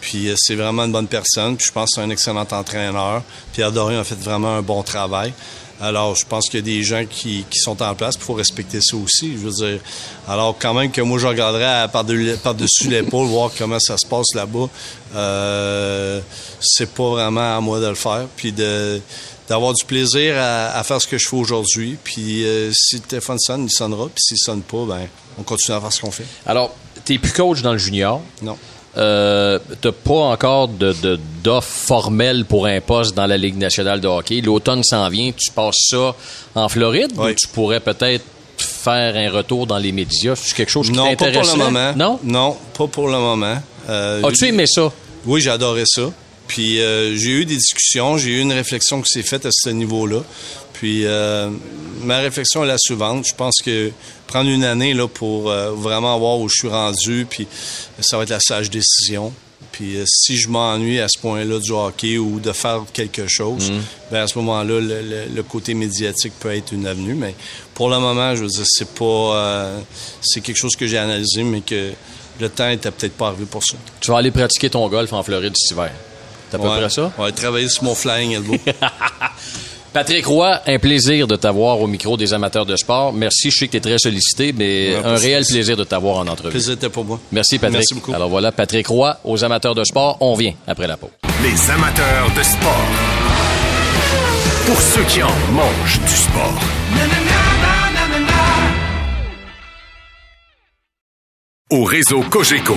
Puis euh, c'est vraiment une bonne personne. Puis je pense que c'est un excellent entraîneur. Pierre Dorian a fait vraiment un bon travail. Alors, je pense qu'il y a des gens qui, sont en place, il faut respecter ça aussi. Je veux dire, alors quand même que moi, je regarderais par-dessus l'épaule, voir comment ça se passe là-bas, euh, c'est pas vraiment à moi de le faire. Puis de d'avoir du plaisir à, faire ce que je fais aujourd'hui. Puis euh, si le téléphone sonne, il sonnera. Puis s'il sonne pas, ben on continue à faire ce qu'on fait. Alors, tu n'es plus coach dans le junior. Non. Euh, t'as pas encore de, d'offre formelle pour un poste dans la Ligue nationale de hockey. L'automne s'en vient, tu passes ça en Floride ou tu pourrais peut-être faire un retour dans les médias? C'est quelque chose qui t'intéresse? Non, pas pour le moment. Non? Non, pas pour le moment. Euh, As-tu aimé ça? Oui, j'ai adoré ça. Puis euh, j'ai eu des discussions, j'ai eu une réflexion qui s'est faite à ce niveau-là. Puis euh, ma réflexion est la suivante. Je pense que prendre une année là, pour euh, vraiment voir où je suis rendu, puis ça va être la sage décision. Puis euh, si je m'ennuie à ce point-là du hockey ou de faire quelque chose, mm. ben, à ce moment-là, le, côté médiatique peut être une avenue. Mais pour le moment, je veux dire, c'est pas, c'est quelque chose que j'ai analysé, mais que le temps était peut-être pas arrivé pour ça. Tu vas aller pratiquer ton golf en Floride cet hiver. C'est à peu près ça? Ouais, travailler sur mon flying elbow. [LAUGHS] Patrick Roy, un plaisir de t'avoir au micro des amateurs de sport. Merci, je sais que tu es très sollicité, mais un réel plaisir de t'avoir en entrevue. Plaisir pour moi. Merci, Patrick. Merci beaucoup. Alors voilà, Patrick Roy, aux amateurs de sport. On vient après la pause. Les amateurs de sport. Pour ceux qui en mangent du sport. Au réseau Cogeco,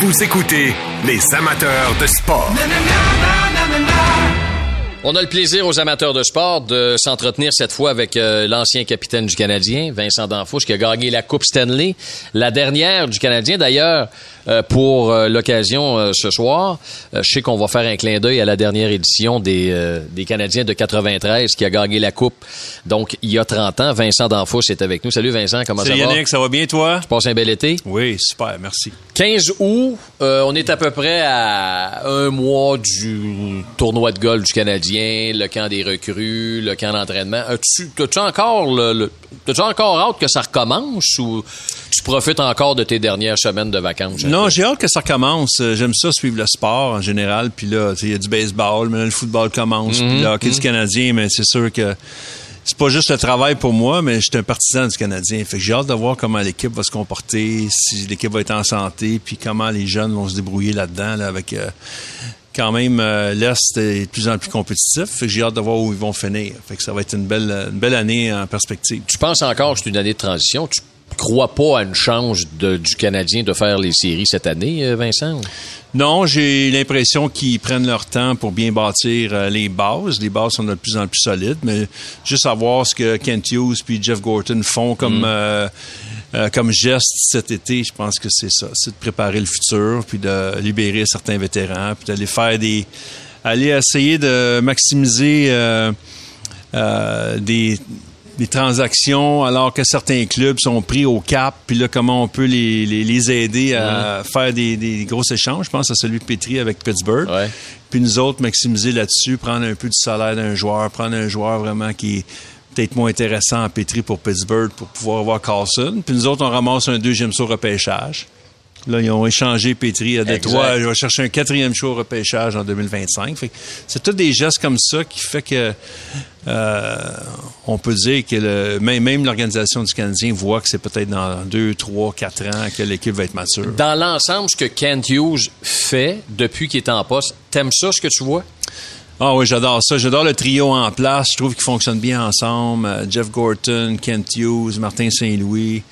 vous écoutez les amateurs de sport. On a le plaisir aux amateurs de sport de s'entretenir cette fois avec euh, l'ancien capitaine du Canadien, Vincent Danfouche, qui a gagné la Coupe Stanley, la dernière du Canadien d'ailleurs. Euh, pour euh, l'occasion ce soir. je sais qu'on va faire un clin d'œil à la dernière édition des, des Canadiens de 93 qui a gagné la Coupe. Donc, il y a 30 ans, Vincent Danfouche est avec nous. Salut Vincent, comment ça va? Salut Yannick, ça va bien toi? Tu passes un bel été? Oui, super, merci. 15 août, on est à peu près à un mois du tournoi de golf du Canadien le camp des recrues, le camp d'entraînement. As-tu as encore le, encore hâte que ça recommence ou tu profites encore de tes dernières semaines de vacances? Non, j'ai hâte que ça recommence. Euh, j'aime ça suivre le sport en général. Puis là, il y a du baseball, mais le football commence. Puis le hockey du mhm. Canadien, mais c'est sûr que c'est pas juste le travail pour moi, mais je suis un partisan du Canadien. Fait que j'ai hâte de voir comment l'équipe va se comporter, si l'équipe va être en santé, puis comment les jeunes vont se débrouiller là-dedans, avec euh, quand même, euh, l'Est est de plus en plus compétitif. J'ai hâte de voir où ils vont finir. Fait que ça va être une belle, une belle année en perspective. Tu penses encore que c'est une année de transition? Tu crois pas à une chance du Canadien de faire les séries cette année, euh, Vincent? Non, j'ai l'impression qu'ils prennent leur temps pour bien bâtir euh, les bases. Les bases sont de plus en plus solides, mais juste à voir ce que Kent Hughes puis Jeff Gorton font comme mm. euh, euh, comme geste cet été, je pense que c'est ça, c'est de préparer le futur, puis de libérer certains vétérans, puis d'aller faire des, aller essayer de maximiser des des transactions alors que certains clubs sont pris au cap, puis là, comment on peut les, les, aider à faire des, des, gros échanges. Je pense à celui de Petri avec Pittsburgh. Puis nous autres, maximiser là-dessus, prendre un peu du salaire d'un joueur, prendre un joueur vraiment qui est peut-être moins intéressant à Petri pour Pittsburgh pour pouvoir avoir Carlson. Puis nous autres, on ramasse un deuxième saut repêchage. Là, ils ont échangé Petri à Détroit. Ils vont chercher un quatrième show au repêchage en 2025. C'est tous des gestes comme ça qui fait que euh, on peut dire que le, même, l'organisation du Canadien voit que c'est peut-être dans deux, trois, quatre ans que l'équipe va être mature. Dans l'ensemble, ce que Kent Hughes fait depuis qu'il est en poste, t'aimes ça ce que tu vois? Ah oui, j'adore ça. J'adore le trio en place. Je trouve qu'ils fonctionnent bien ensemble. Euh, Jeff Gorton, Kent Hughes, Martin Saint-Louis.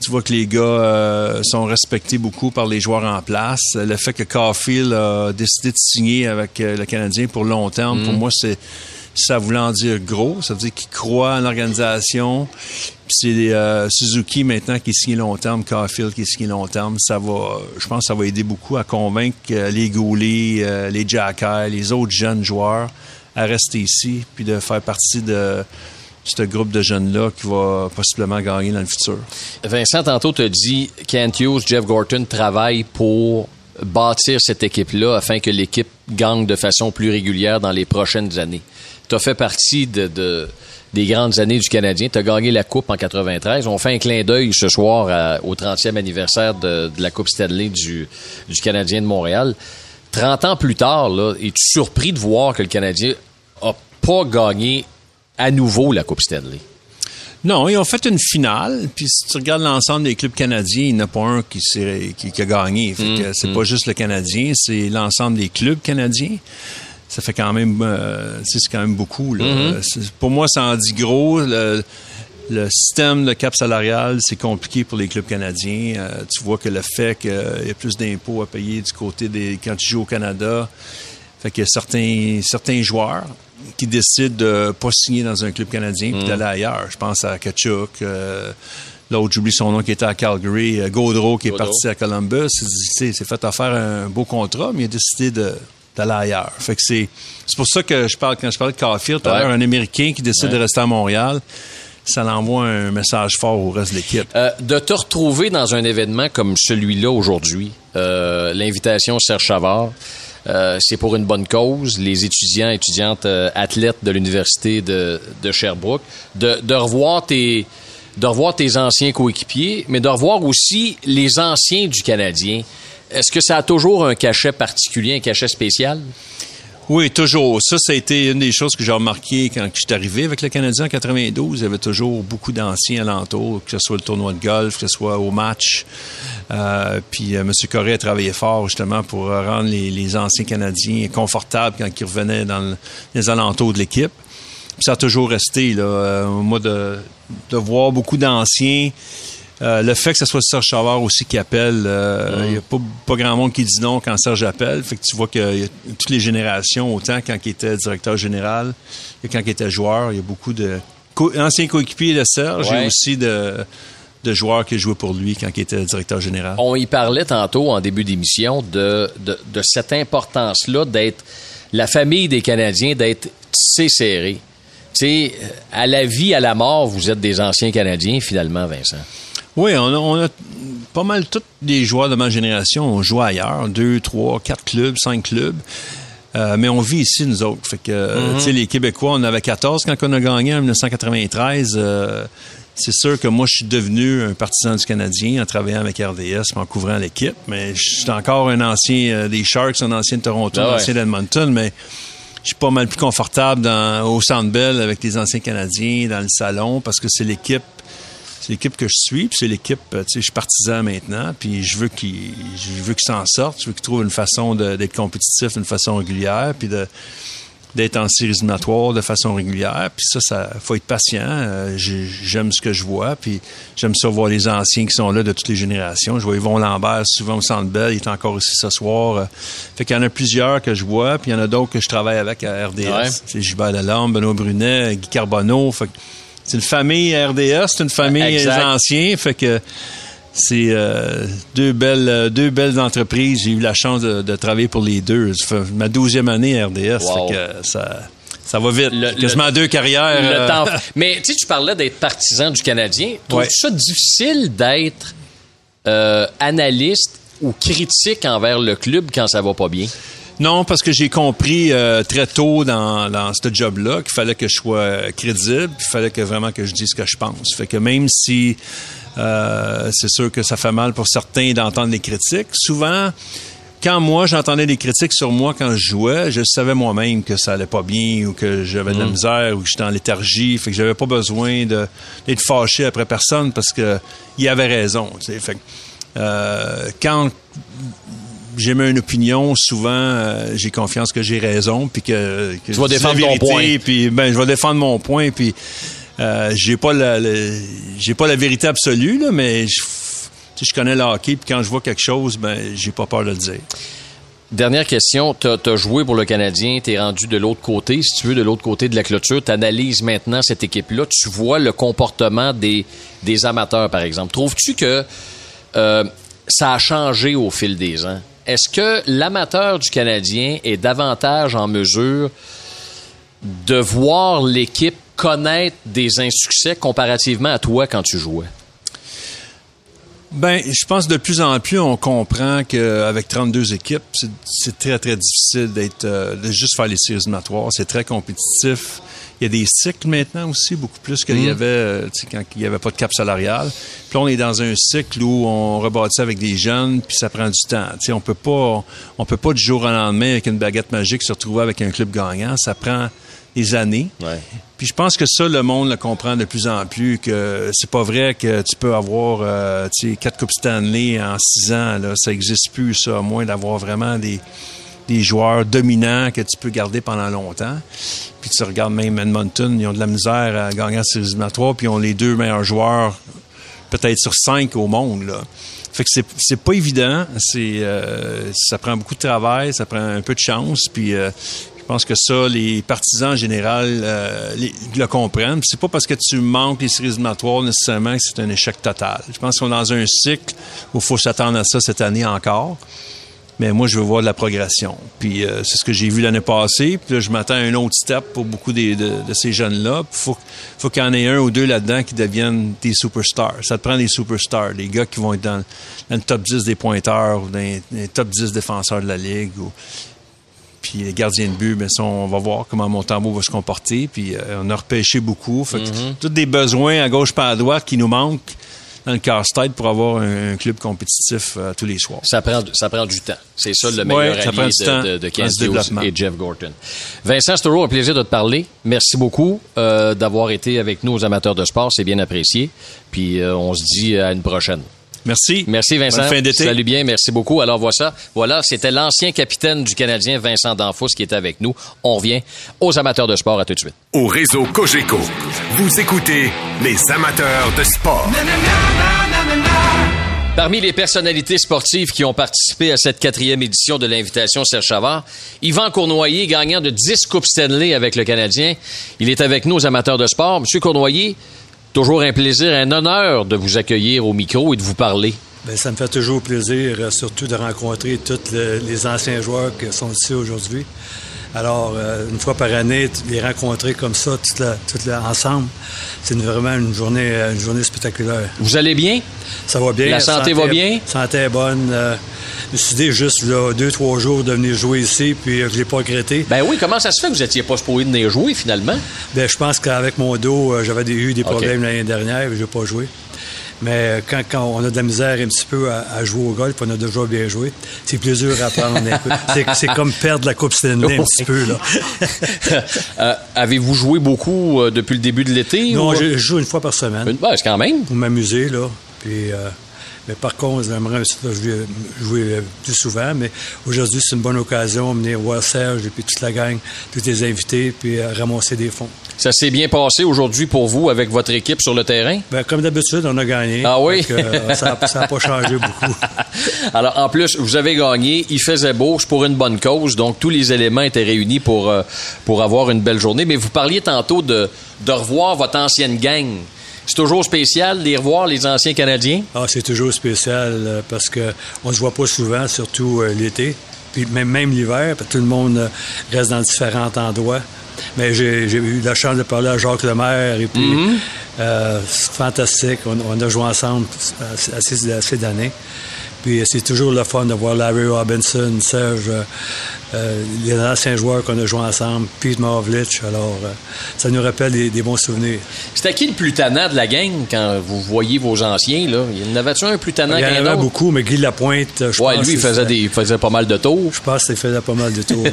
Tu vois que les gars euh, sont respectés beaucoup par les joueurs en place. Le fait que Caulfield a décidé de signer avec le Canadien pour long terme, pour mm. moi, c'est Ça voulant dire gros, ça veut dire qu'ils croient en l'organisation. c'est euh, Suzuki maintenant qui est signé long terme, Carfield qui est signé long terme. Ça va, je pense, que ça va aider beaucoup à convaincre euh, les Goulet, euh, les Jackay, les autres jeunes joueurs à rester ici, puis de faire partie de ce groupe de jeunes-là qui va possiblement gagner dans le futur. Vincent, tantôt, as dit Kent Hughes, Jeff Gorton travaillent pour bâtir cette équipe-là afin que l'équipe gagne de façon plus régulière dans les prochaines années. Tu as fait partie de, des grandes années du Canadien. Tu as gagné la Coupe en 93. On fait un clin d'œil ce soir au 30e anniversaire de, la Coupe Stanley du, du Canadien de Montréal. 30 ans plus tard, es-tu surpris de voir que le Canadien a pas gagné à nouveau la Coupe Stanley? Non, ils ont fait une finale. Puis si tu regardes l'ensemble des clubs canadiens, il n'y en a pas un qui, qui, a gagné. Mm, c'est mm. pas juste le Canadien, c'est l'ensemble des clubs canadiens. Ça fait quand même, euh, c'est quand même beaucoup. Mm-hmm. Pour moi, ça en dit gros. Le, système de cap salarial, c'est compliqué pour les clubs canadiens. Euh, tu vois que le fait qu'il y a plus d'impôts à payer du côté des quand tu joues au Canada, fait qu'il y a certains, certains joueurs qui décident de pas signer dans un club canadien puis mm. d'aller ailleurs. Je pense à Kachuk, euh, l'autre, j'oublie son nom, qui était à Calgary, euh, Gaudreau, qui est parti à Columbus. Il s'est fait offrir un beau contrat, mais il a décidé d'aller ailleurs. Fait que c'est, c'est pour ça que je parle, quand je parle de Caulfield, un Américain qui décide de rester à Montréal ça l'envoie un message fort au reste de l'équipe. Euh, de te retrouver dans un événement comme celui-là aujourd'hui, l'invitation Serge Chavard, euh, c'est pour une bonne cause. Les étudiants, étudiantes, euh, athlètes de l'université de, Sherbrooke, de, revoir tes de revoir tes anciens coéquipiers, mais de revoir aussi les anciens du Canadien. Est-ce que ça a toujours un cachet particulier, un cachet spécial? Oui, toujours. Ça, ça a été une des choses que j'ai remarqué quand je suis arrivé avec le Canadien en 92. Il y avait toujours beaucoup d'anciens alentours, que ce soit le tournoi de golf, que ce soit au match. Euh, puis euh, M. Corré a travaillé fort justement pour rendre les, anciens Canadiens confortables quand ils revenaient dans les alentours de l'équipe. ça a toujours resté, là, euh, moi, de, de voir beaucoup d'anciens euh, le fait que ce soit Serge Chavard aussi qui appelle, il euh, n'y a pas, grand monde qui dit non quand Serge appelle. Fait que tu vois que toutes les générations, autant quand il était directeur général que quand il était joueur, il y a beaucoup de anciens coéquipiers de Serge et aussi de, joueurs qui jouaient pour lui quand il était directeur général. On y parlait tantôt en début d'émission de, de, cette importance-là d'être la famille des Canadiens, d'être tissé serré. Tu à la vie, à la mort, vous êtes des anciens Canadiens, finalement, Vincent. Oui, on a, pas mal tous les joueurs de ma génération ont joué ailleurs, deux, trois, quatre clubs, cinq clubs. Euh, mais on vit ici, nous autres. Fait que, euh, mhm. tu sais, les Québécois, on avait 14 quand on a gagné en 1993. Euh, c'est sûr que moi, je suis devenu un partisan du Canadien en travaillant avec RDS, en couvrant l'équipe. Mais je suis encore un ancien des Sharks, un ancien de Toronto, un ah ancien d'Edmonton. Mais je suis pas mal plus confortable dans, au Centre Bell avec les anciens Canadiens, dans le salon, parce que c'est l'équipe c'est l'équipe que je suis, puis c'est l'équipe, euh, tu sais, je suis partisan maintenant, puis je veux qu'il je veux qu'il s'en sorte, je veux qu'il trouve une façon d'être compétitif d'une façon régulière, puis de d'être en séries éliminatoires de façon régulière. Puis ça, ça faut être patient. Euh, j'aime ce que je vois. Puis j'aime ça voir les anciens qui sont là de toutes les générations. Je vois Yvon Lambert souvent au Centre Bell. Il est encore ici ce soir. Euh, fait qu'il y en a plusieurs que je vois. Puis il y en a d'autres que je travaille avec à RDS. C'est Gilbert Delorme, Benoît Brunet, Guy Carbonneau. Fait c'est une famille RDA, c'est une famille ancienne, fait que c'est euh, deux belles euh, deux belles entreprises. J'ai eu la chance de, travailler pour les deux. ma douzième année RDS, fait que ça ça va vite. Le, Quasiment deux carrières. Euh. Mais tu sais, tu parlais d'être partisan du Canadien. Trouves-tu ça difficile d'être analyste ou critique envers le club quand ça va pas bien? Non, parce que j'ai compris euh, très tôt dans, dans ce job-là qu'il fallait que je sois crédible, il fallait que vraiment que je dise ce que je pense. Fait que même si euh, c'est sûr que ça fait mal pour certains d'entendre les critiques, souvent quand moi j'entendais des critiques sur moi quand je jouais, je savais moi-même que ça allait pas bien ou que j'avais de la mm. misère ou que j'étais en léthargie, fait que j'avais pas besoin d'être fâché après personne parce que il avait raison. Fait euh, quand j'aime une opinion, souvent euh, j'ai confiance que j'ai raison, puis que, tu vas défendre ton point. Puis ben je vais défendre mon point, puis euh, j'ai pas la, j'ai pas la vérité absolue là, mais je, je connais le hockey, puis quand je vois quelque chose, ben j'ai pas peur de le dire. Dernière question. Tu as, joué pour le Canadien, tu es rendu de l'autre côté, si tu veux, de l'autre côté de la clôture. Tu analyses maintenant cette équipe-là. Tu vois le comportement des, des amateurs, par exemple. Trouves-tu que euh, ça a changé au fil des ans? Est-ce que l'amateur du Canadien est davantage en mesure de voir l'équipe connaître des insuccès comparativement à toi quand tu jouais? Ben, je pense de plus en plus, on comprend qu'avec 32 équipes, c'est très, très difficile d'être, euh, de juste faire les séries éliminatoires. C'est très compétitif. Il y a des cycles maintenant aussi, beaucoup plus qu'il y mm. avait euh, quand il n'y avait pas de cap salarial. Puis là, on est dans un cycle où on rebâtit avec des jeunes, puis ça prend du temps. sais, on peut pas, on peut pas du jour au lendemain avec une baguette magique se retrouver avec un club gagnant. Ça prend des années. Puis je pense que ça, le monde le comprend de plus en plus, que c'est pas vrai que tu peux avoir euh, quatre Coupes Stanley en six ans. Là. Ça n'existe plus, ça, à moins d'avoir vraiment des, des joueurs dominants que tu peux garder pendant longtemps. Puis tu regardes même Edmonton, ils ont de la misère à gagner la éliminatoires, puis ils ont les deux meilleurs joueurs peut-être sur cinq au monde. Là. Fait que c'est, c'est pas évident. C'est, euh, ça prend beaucoup de travail, ça prend un peu de chance. Puis euh, je pense que ça, les partisans en général euh, le comprennent. C'est pas parce que tu manques les séries éliminatoires nécessairement que c'est un échec total. Je pense qu'on est dans un cycle où il faut s'attendre à ça cette année encore. Mais moi, je veux voir de la progression. Puis euh, c'est ce que j'ai vu l'année passée. Puis là, je m'attends à un autre step pour beaucoup de, ces jeunes-là. Il faut, faut qu'il y en ait un ou deux là-dedans qui deviennent des superstars. Ça te prend des superstars, des gars qui vont être dans, le top 10 des pointeurs ou dans les, top 10 défenseurs de la Ligue. Ou, puis les gardiens de but, mais ça, on va voir comment Montembeau va se comporter. Puis euh, on a repêché beaucoup. Fait mm-hmm. tous des besoins à gauche par à droite qui nous manquent dans le casse-tête pour avoir un, club compétitif euh, tous les soirs. Ça prend, ça prend du temps. C'est ça le meilleur ouais, allié de, de, de et Jeff Gorton. Vincent, c'est toujours un plaisir de te parler. Merci beaucoup euh, d'avoir été avec nous aux amateurs de sport. C'est bien apprécié. Puis on se dit à une prochaine. Merci. Merci, Vincent. Bonne fin d'été. Salut bien, merci beaucoup. Alors, voilà, voilà c'était l'ancien capitaine du Canadien, Vincent Danfous, qui était avec nous. On revient aux amateurs de sport. À tout de suite. Au réseau Cogeco, vous écoutez les amateurs de sport. Parmi les personnalités sportives qui ont participé à cette quatrième édition de l'invitation Serge Chavard, Yvan Cournoyer, gagnant de 10 Coupes Stanley avec le Canadien. Il est avec nous aux amateurs de sport. Monsieur Cournoyer, Toujours un plaisir, un honneur de vous accueillir au micro et de vous parler. Bien, ça me fait toujours plaisir, euh, surtout de rencontrer tous les anciens joueurs qui sont ici aujourd'hui. Alors, euh, une fois par année, les rencontrer comme ça, toutes ensemble, c'est vraiment une journée, euh, une journée spectaculaire. Vous allez bien? Ça va bien. La santé, va bien? La santé est bonne. suis dit juste là, deux, trois jours de venir jouer ici, puis je ne l'ai pas regretté. Ben oui, comment ça se fait que vous n'étiez pas supposé de venir jouer finalement? Ben, je pense qu'avec mon dos, j'avais eu des problèmes l'année dernière je n'ai pas joué. Mais quand, quand, on a de la misère un petit peu à, jouer au golf, on a déjà bien joué, c'est plus dur à prendre un peu. C'est comme perdre la Coupe Stanley un petit peu. Là. [LAUGHS] Euh, avez-vous joué beaucoup euh, depuis le début de l'été? Non, je, joue une fois par semaine. Ben, c'est quand même. Pour m'amuser, là. Puis, euh, mais par contre, j'aimerais jouer, jouer plus souvent. Mais aujourd'hui, c'est une bonne occasion de venir voir Serge et puis toute la gang, tous les invités, puis ramasser des fonds. Ça s'est bien passé aujourd'hui pour vous avec votre équipe sur le terrain? Bien, comme d'habitude, on a gagné. Ah oui? Euh, ça n'a pas changé [LAUGHS] beaucoup. Alors, en plus, vous avez gagné. Il faisait beau. C'est pour une bonne cause. Donc, tous les éléments étaient réunis pour, euh, pour avoir une belle journée. Mais vous parliez tantôt de, de revoir votre ancienne gang. C'est toujours spécial de revoir, les anciens Canadiens? Ah, c'est toujours spécial euh, parce qu'on ne se voit pas souvent, surtout l'été. Puis même, même l'hiver, tout le monde reste dans différents endroits. Mais j'ai eu la chance de parler à Jacques Lemaire et puis mm-hmm. euh, c'est fantastique. On, a joué ensemble assez, assez d'années. Puis c'est toujours le fun de voir Larry Robinson, Serge, euh, les anciens joueurs qu'on a joués ensemble, Pete Mavlich. Alors, euh, ça nous rappelle des, bons souvenirs. C'était qui le plus tannant de la gang quand vous voyez vos anciens? Là? Il y en avait-tu un plus tannant qu'un autre? Il y en avait beaucoup, mais Guy Lapointe, je ouais, lui, il faisait, des, faisait pas mal de tours. Je pense qu'il faisait pas mal de tours.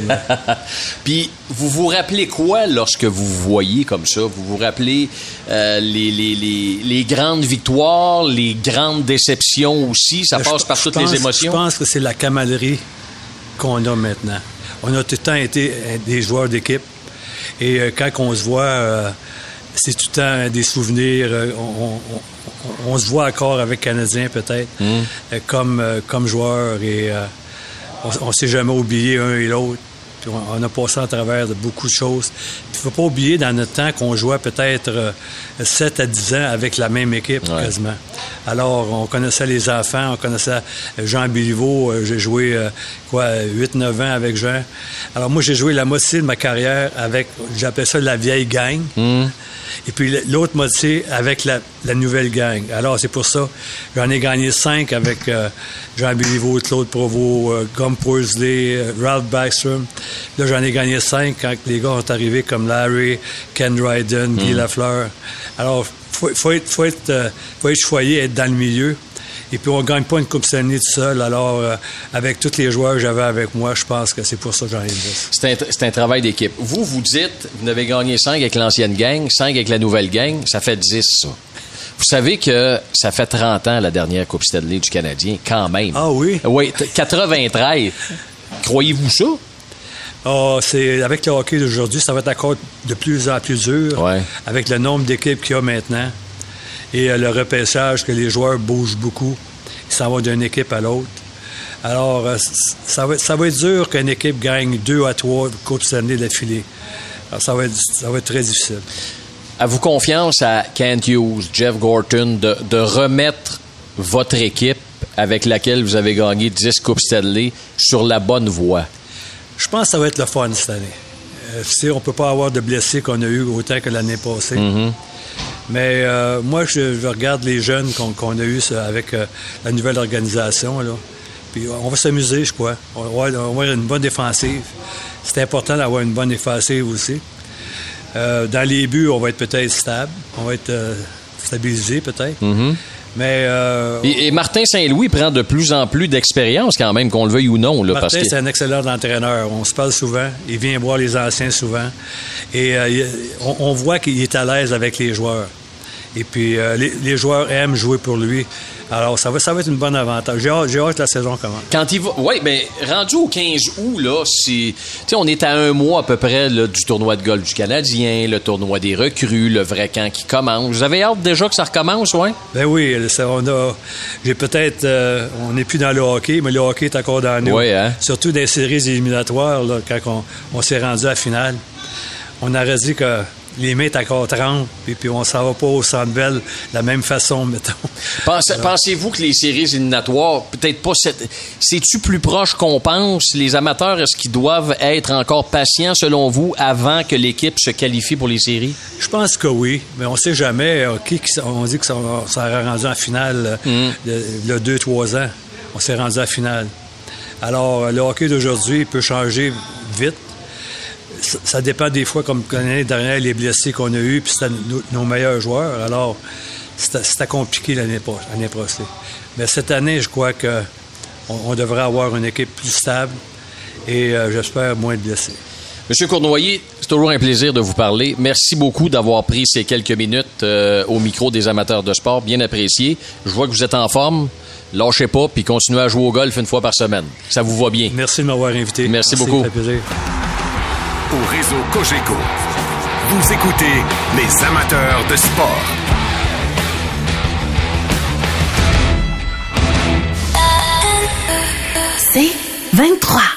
[LAUGHS] Puis, vous vous rappelez quoi lorsque vous vous voyez comme ça? Vous vous rappelez euh, les, les, les, les, grandes victoires, les grandes déceptions aussi? Ça passe par toutes les émotions? Je pense que c'est la camaraderie qu'on a maintenant. On a tout le temps été euh, des joueurs d'équipe. Et euh, quand on se voit, euh, c'est tout le temps des souvenirs. On, se voit encore avec Canadiens peut-être, mm. comme, comme joueurs. Et on, ne s'est jamais oublié un et l'autre. On, a passé à travers de beaucoup de choses. Il ne faut pas oublier dans notre temps qu'on jouait peut-être 7 euh, à 10 ans avec la même équipe quasiment. Alors, on connaissait les enfants, on connaissait Jean Béliveau. Euh, j'ai joué quoi 8-9 ans avec Jean. Alors moi, j'ai joué la moitié de ma carrière avec, j'appelle ça la vieille gang. Mmh. Et puis l'autre moitié avec la, nouvelle gang. Alors, c'est pour ça, j'en ai gagné cinq avec euh, Jean Béliveau, Claude Provost, euh, Gum euh, Ralph Backstrom. Là, j'en ai gagné cinq quand les gars sont arrivés comme Larry, Ken Dryden, Guy mm. Lafleur. Alors, faut, faut être, faut être, euh, faut être choyé, être dans le milieu. Et puis, on ne gagne pas une Coupe Stanley tout seul. Alors, euh, avec tous les joueurs que j'avais avec moi, je pense que c'est pour ça que j'en ai C'est un, travail d'équipe. Vous, vous dites, vous n'avez gagné 5 avec l'ancienne gang, 5 avec la nouvelle gang, ça fait 10, ça. Vous savez que ça fait 30 ans la dernière Coupe Stanley du Canadien, quand même. Ah oui? Oui, 93. Croyez-vous ça? Oh, c'est avec le hockey d'aujourd'hui, ça va être encore de plus en plus dur. Avec le nombre d'équipes qu'il y a maintenant et euh, le repêchage que les joueurs bougent beaucoup. Ils s'en vont d'une équipe à l'autre. Alors, euh, ça va, ça va être dur qu'une équipe gagne deux à trois Coupes Stanley d'affilée. Ça va, être, ça va être très difficile. Avez-vous confiance à Kent Hughes, Jeff Gorton, de, de, remettre votre équipe avec laquelle vous avez gagné 10 Coupes Stanley sur la bonne voie? Je pense que ça va être le fun cette année. Euh, on ne peut pas avoir de blessés qu'on a eu autant que l'année passée. Mm-hmm. Mais euh, moi, je, regarde les jeunes qu'on a eus avec euh, la nouvelle organisation. Là. Puis on va s'amuser, je crois. On va, avoir, une bonne défensive. C'est important d'avoir une bonne défensive aussi. Dans les buts, on va être peut-être stable. On va être stabilisé peut-être. Mm-hmm. Mais et, Martin Saint-Louis prend de plus en plus d'expérience quand même, qu'on le veuille ou non. Là, Martin, c'est un excellent entraîneur. On se parle souvent. Il vient voir les anciens souvent. Et on, voit qu'il est à l'aise avec les joueurs. Et puis, euh, les, joueurs aiment jouer pour lui. Alors, ça va, ça va être une bonne avantage. J'ai hâte, que la saison commence. Quand il va. Oui, bien, rendu au 15 août, là, c'est. Tu on est à un mois à peu près du tournoi de golf du Canadien, le tournoi des recrues, le vrai camp qui commence. Vous avez hâte déjà que ça recommence, oui? Ben oui, on a. J'ai peut-être. Euh, on n'est plus dans le hockey, mais le hockey est encore dans nous. Oui, hein? Surtout dans les séries éliminatoires, là, quand on, on s'est rendu à la finale. On aurait dit que les mains encore 30, et puis on s'en va pas au Centre de la même façon, [LAUGHS] mettons. Pensez-vous que les séries éliminatoires, peut-être pas cette... C'est-tu plus proche qu'on pense? Les amateurs, est-ce qu'ils doivent être encore patients, selon vous, avant que l'équipe se qualifie pour les séries? Je pense que oui, mais on sait jamais. Euh, qui, on dit que ça, ça rendu en finale euh, il y a deux, trois ans. On s'est rendu en finale. Alors, le hockey d'aujourd'hui peut changer vite ça, dépend des fois, comme l'année dernière, les blessés qu'on a eus, puis c'était nos, meilleurs joueurs. Alors, c'était compliqué l'année passée. Mais cette année, je crois qu'on on devrait avoir une équipe plus stable et euh, j'espère moins de blessés. Monsieur Cournoyer, c'est toujours un plaisir de vous parler. Merci beaucoup d'avoir pris ces quelques minutes euh, au micro des amateurs de sport. Bien apprécié. Je vois que vous êtes en forme. Lâchez pas, puis continuez à jouer au golf une fois par semaine. Ça vous va bien. Merci de m'avoir invité. Merci, Merci beaucoup au réseau Cogeco. Vous écoutez les amateurs de sport. C'est 23.